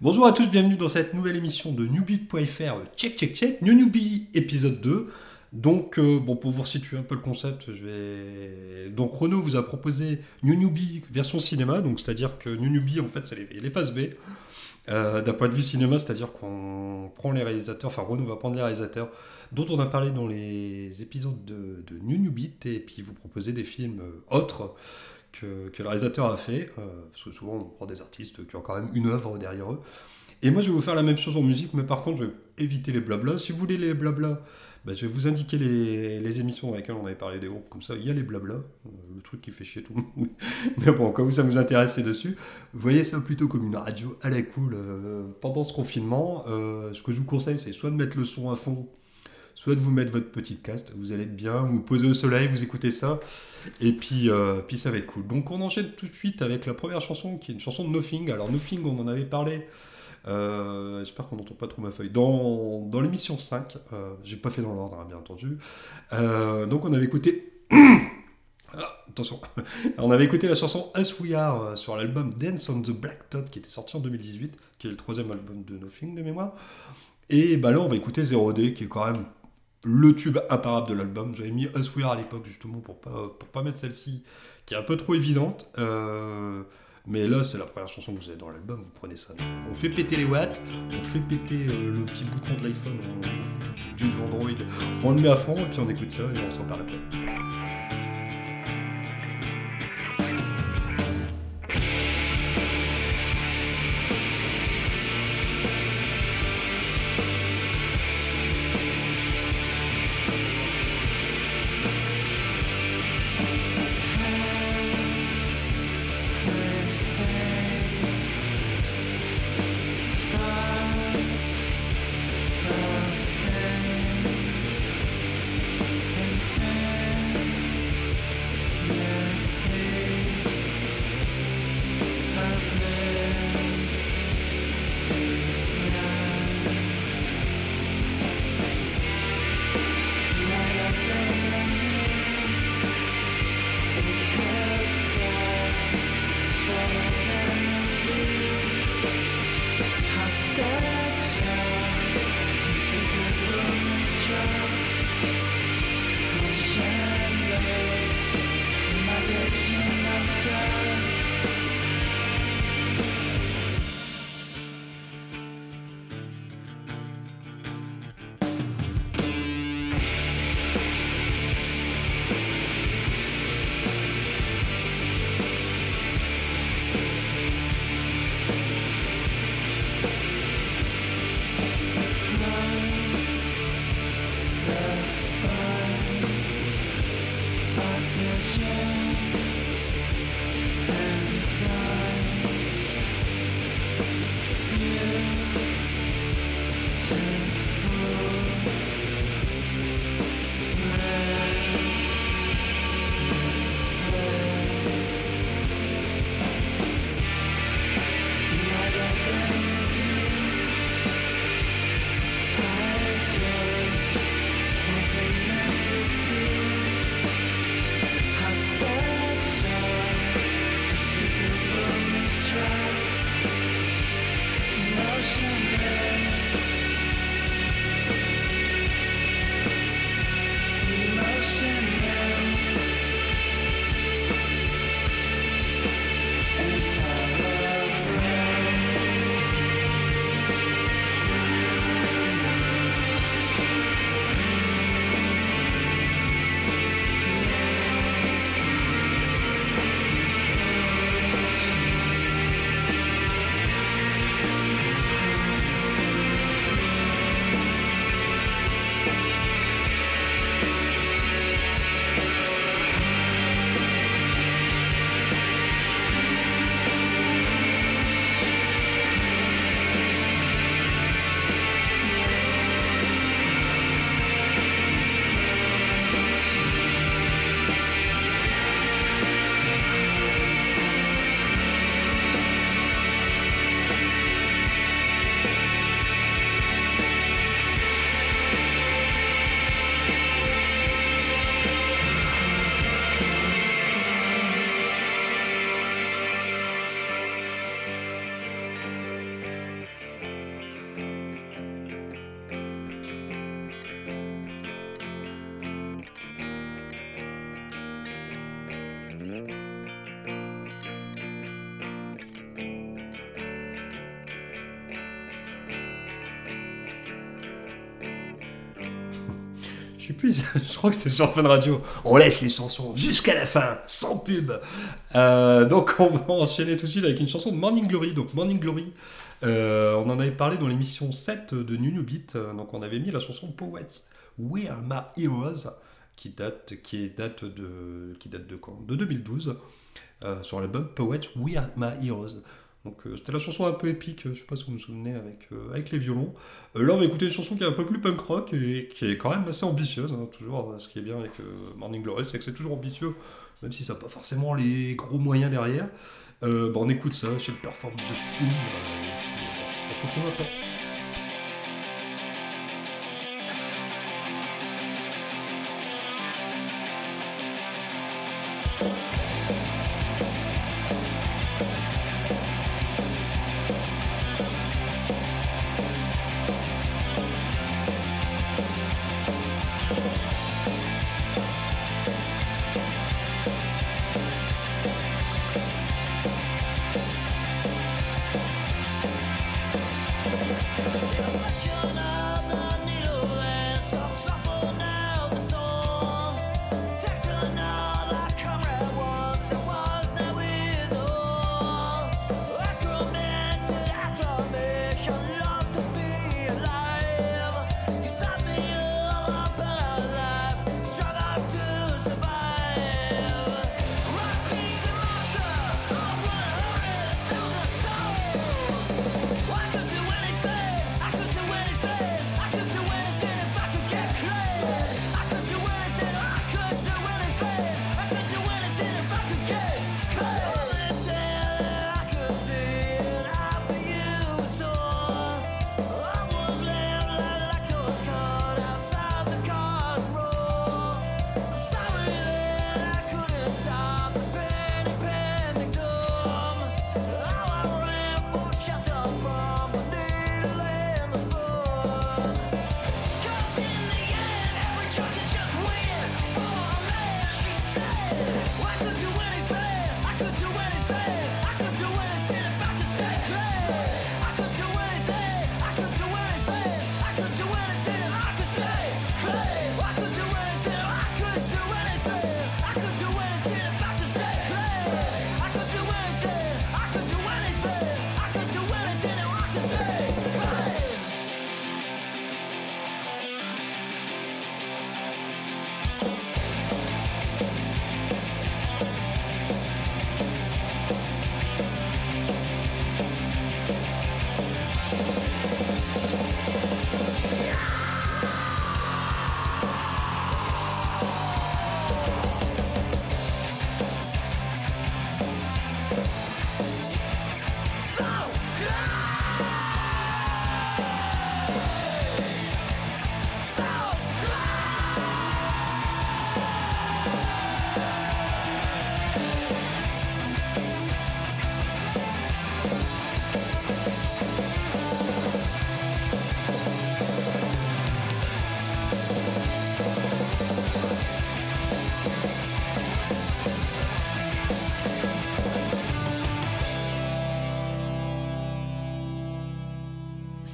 Bonjour à tous, bienvenue dans cette nouvelle émission de newbie.fr Check Check Check, New Newbie épisode 2. Donc, euh, bon, pour vous situer un peu le concept, je vais. Donc, Renault vous a proposé New Newbie version cinéma, donc c'est-à-dire que New Newbie, en fait, c'est les, les phases B. Euh, D'un point de vue cinéma, c'est-à-dire qu'on prend les réalisateurs, enfin, Renault va prendre les réalisateurs dont on a parlé dans les épisodes de, de New Newbie, et puis vous proposer des films euh, autres que, le réalisateur a fait, euh, parce que souvent on prend des artistes qui ont quand même une œuvre derrière eux. Et moi je vais vous faire la même chose en musique, mais par contre je vais éviter les blablas. Si vous voulez les blablas, bah, je vais vous indiquer les, émissions dans lesquelles on avait parlé des groupes, comme ça il y a les blablas, euh, le truc qui fait chier tout le monde. mais bon, quand vous ça vous intéresse, dessus. Vous voyez ça plutôt comme une radio à la cool euh, pendant ce confinement. Ce que je vous conseille, c'est soit de mettre le son à fond, soit de vous mettre votre petite caste, vous allez être bien, vous, vous posez au soleil, vous écoutez ça, et puis, euh, puis ça va être cool. Donc on enchaîne tout de suite avec la première chanson, qui est une chanson de Nothing. Alors Nothing, on en avait parlé, euh, j'espère qu'on n'entend pas trop ma feuille, dans, dans l'émission 5, euh, j'ai pas fait dans l'ordre, hein, bien entendu. Donc on avait écouté... Ah, attention, on avait écouté la chanson As We Are sur l'album Dance on the Blacktop qui était sorti en 2018, qui est le troisième album de Nothing de mémoire. Et bah là on va écouter 0D qui est quand même le tube imparable de l'album. J'avais mis Are à l'époque justement pour pas, pour pas mettre celle-ci qui est un peu trop évidente. Euh, mais là, c'est la première chanson que vous avez dans l'album, vous prenez ça. On fait péter les watts, on fait péter euh, le petit bouton de l'iPhone on- du Android, on le met à fond et puis on écoute ça et on s'en parle après. Yeah. je crois que c'était sur Fun Radio. On laisse les chansons jusqu'à la fin, sans pub. Euh, donc on va enchaîner tout de suite avec une chanson de Morning Glory. Donc Morning Glory, euh, on en avait parlé dans l'émission 7 de New New Beat. Donc on avait mis la chanson Poets, We Are My Heroes, qui date, qui date de, qui date de quand? De 2012, euh, sur l'album Poets, We Are My Heroes. Donc euh, c'était la chanson un peu épique, je sais pas si vous vous souvenez, avec, euh, avec les violons. Euh, là on va écouter une chanson qui est un peu plus punk rock et qui est quand même assez ambitieuse. hein, toujours, ce qui est bien avec Morning Glory, c'est que c'est toujours ambitieux, même si ça n'a pas forcément les gros moyens derrière. Euh, bah, on écoute ça chez le Perform the Spoon. on se retrouve après.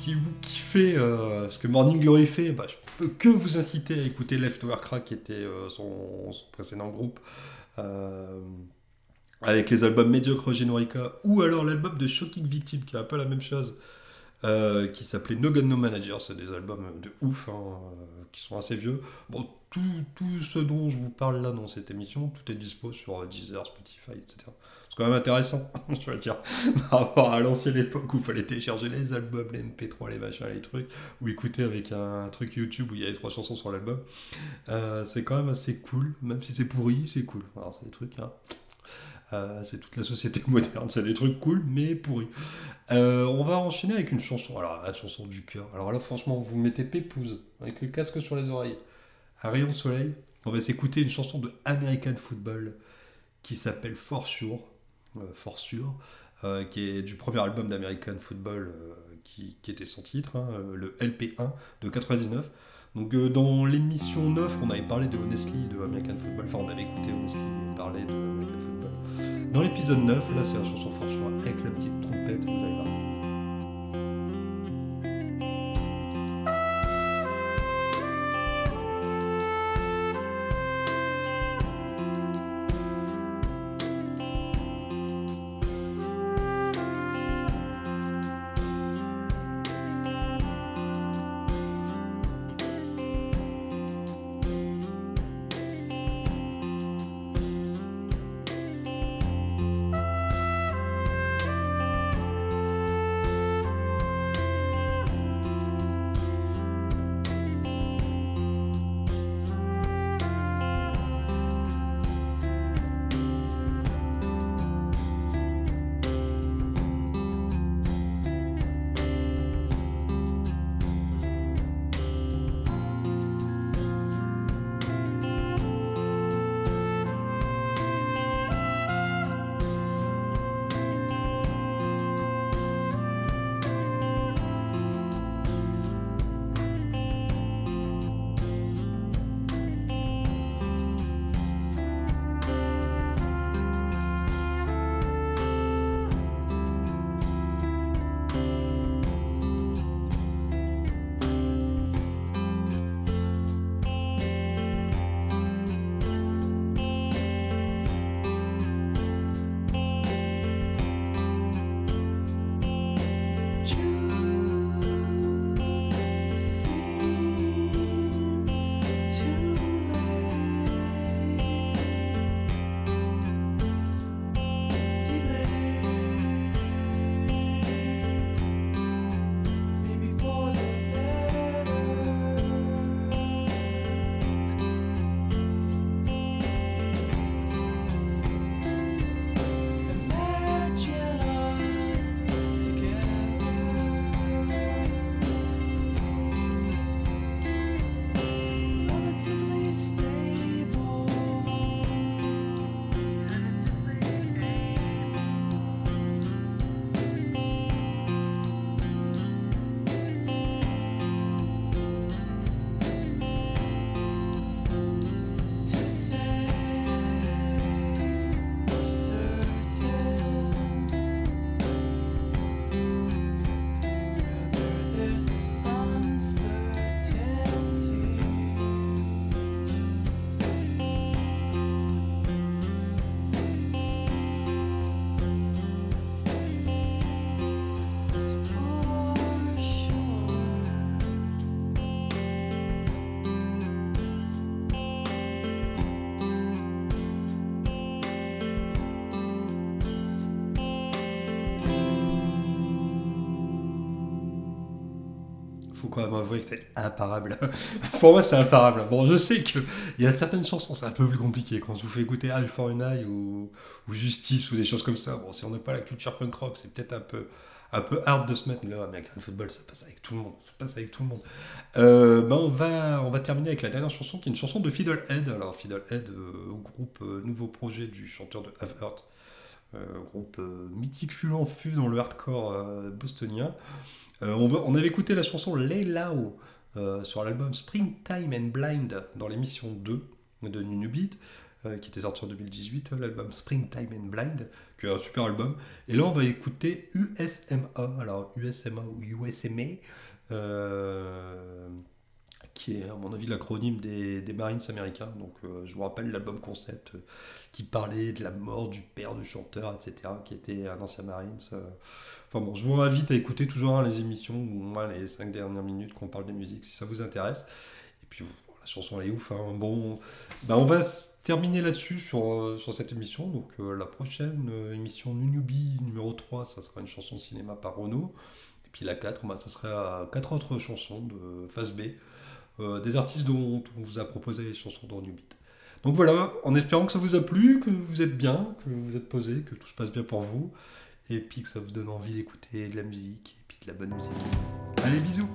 Si vous kiffez euh, ce que Morning Glory fait, bah, je peux que vous inciter à écouter Leftover Crack, qui était euh, son, précédent groupe, euh, avec les albums Mediocre Genorica, ou alors l'album de Shocking Victim, qui est un peu la même chose, qui s'appelait No Gun No Manager. C'est des albums de ouf, hein, qui sont assez vieux. Bon, tout, tout ce dont je vous parle là dans cette émission, tout est dispo sur Deezer, Spotify, etc. Quand même intéressant, je veux dire, par rapport à l'ancienne époque où il fallait télécharger les albums, les MP3, les machins, les trucs, ou écouter avec un truc YouTube où il y avait trois chansons sur l'album. Euh, c'est quand même assez cool, même si c'est pourri, c'est cool. Alors, c'est des trucs, hein. Euh, c'est toute la société moderne, c'est des trucs cool, mais pourris. Euh, on va enchaîner avec une chanson, alors la chanson du cœur. Alors là, franchement, vous mettez pépouze, avec le casque sur les oreilles, un rayon de soleil. On va s'écouter une chanson de American Football qui s'appelle For Sure, For Sure, euh, qui est du premier album d'American Football euh, qui, était son titre, hein, euh, le LP1 de 99. Donc euh, dans l'émission 9, on avait parlé de Honestly de American Football, enfin on avait écouté Honestly parler de American Football. Dans l'épisode 9, là c'est la chanson For Sure avec la petite trompette, vous allez voir. Quand même avouer que c'est imparable. Pour moi, c'est imparable. Bon, je sais qu'il y a certaines chansons, c'est un peu plus compliqué. Quand je vous fais écouter All for an Eye ou, ou Justice ou des choses comme ça, bon, si on n'a pas la culture punk rock, c'est peut-être un peu, un peu hard de se mettre. Mais là, American Football, ça passe avec tout le monde. Ça passe avec tout le monde. Euh, ben, on, va, on va terminer avec la dernière chanson, qui est une chanson de Fiddlehead. Alors, Fiddlehead, euh, groupe euh, nouveau projet du chanteur de Have Heart. Groupe mythique fut en fut dans le hardcore bostonien. Euh, on, avait écouté la chanson Lay Lao euh, sur l'album Springtime and Blind dans l'émission 2 de euh, qui était sorti en 2018, l'album Springtime and Blind, qui est un super album. Et là, on va écouter USMA, alors USMA ou USMA, qui est à mon avis l'acronyme des, Marines américains. Donc je vous rappelle l'album concept qui parlait de la mort du père du chanteur, etc., qui était un ancien Marines. Enfin bon, je vous invite à écouter toujours hein, les émissions, ou moi les 5 dernières minutes qu'on parle de musique, si ça vous intéresse. Et puis la chanson elle est ouf. Hein. Bon, bah, on va terminer là-dessus sur, euh, sur cette émission. Donc euh, la prochaine euh, émission Newbie numéro 3, ça sera une chanson de cinéma par Renault. Et puis la 4, bah, ça sera quatre autres chansons de phase B, des artistes dont on vous a proposé les chansons dans New. Donc voilà, en espérant que ça vous a plu, que vous êtes bien, que vous êtes posé, que tout se passe bien pour vous et puis que ça vous donne envie d'écouter de la musique et puis de la bonne musique. Allez, bisous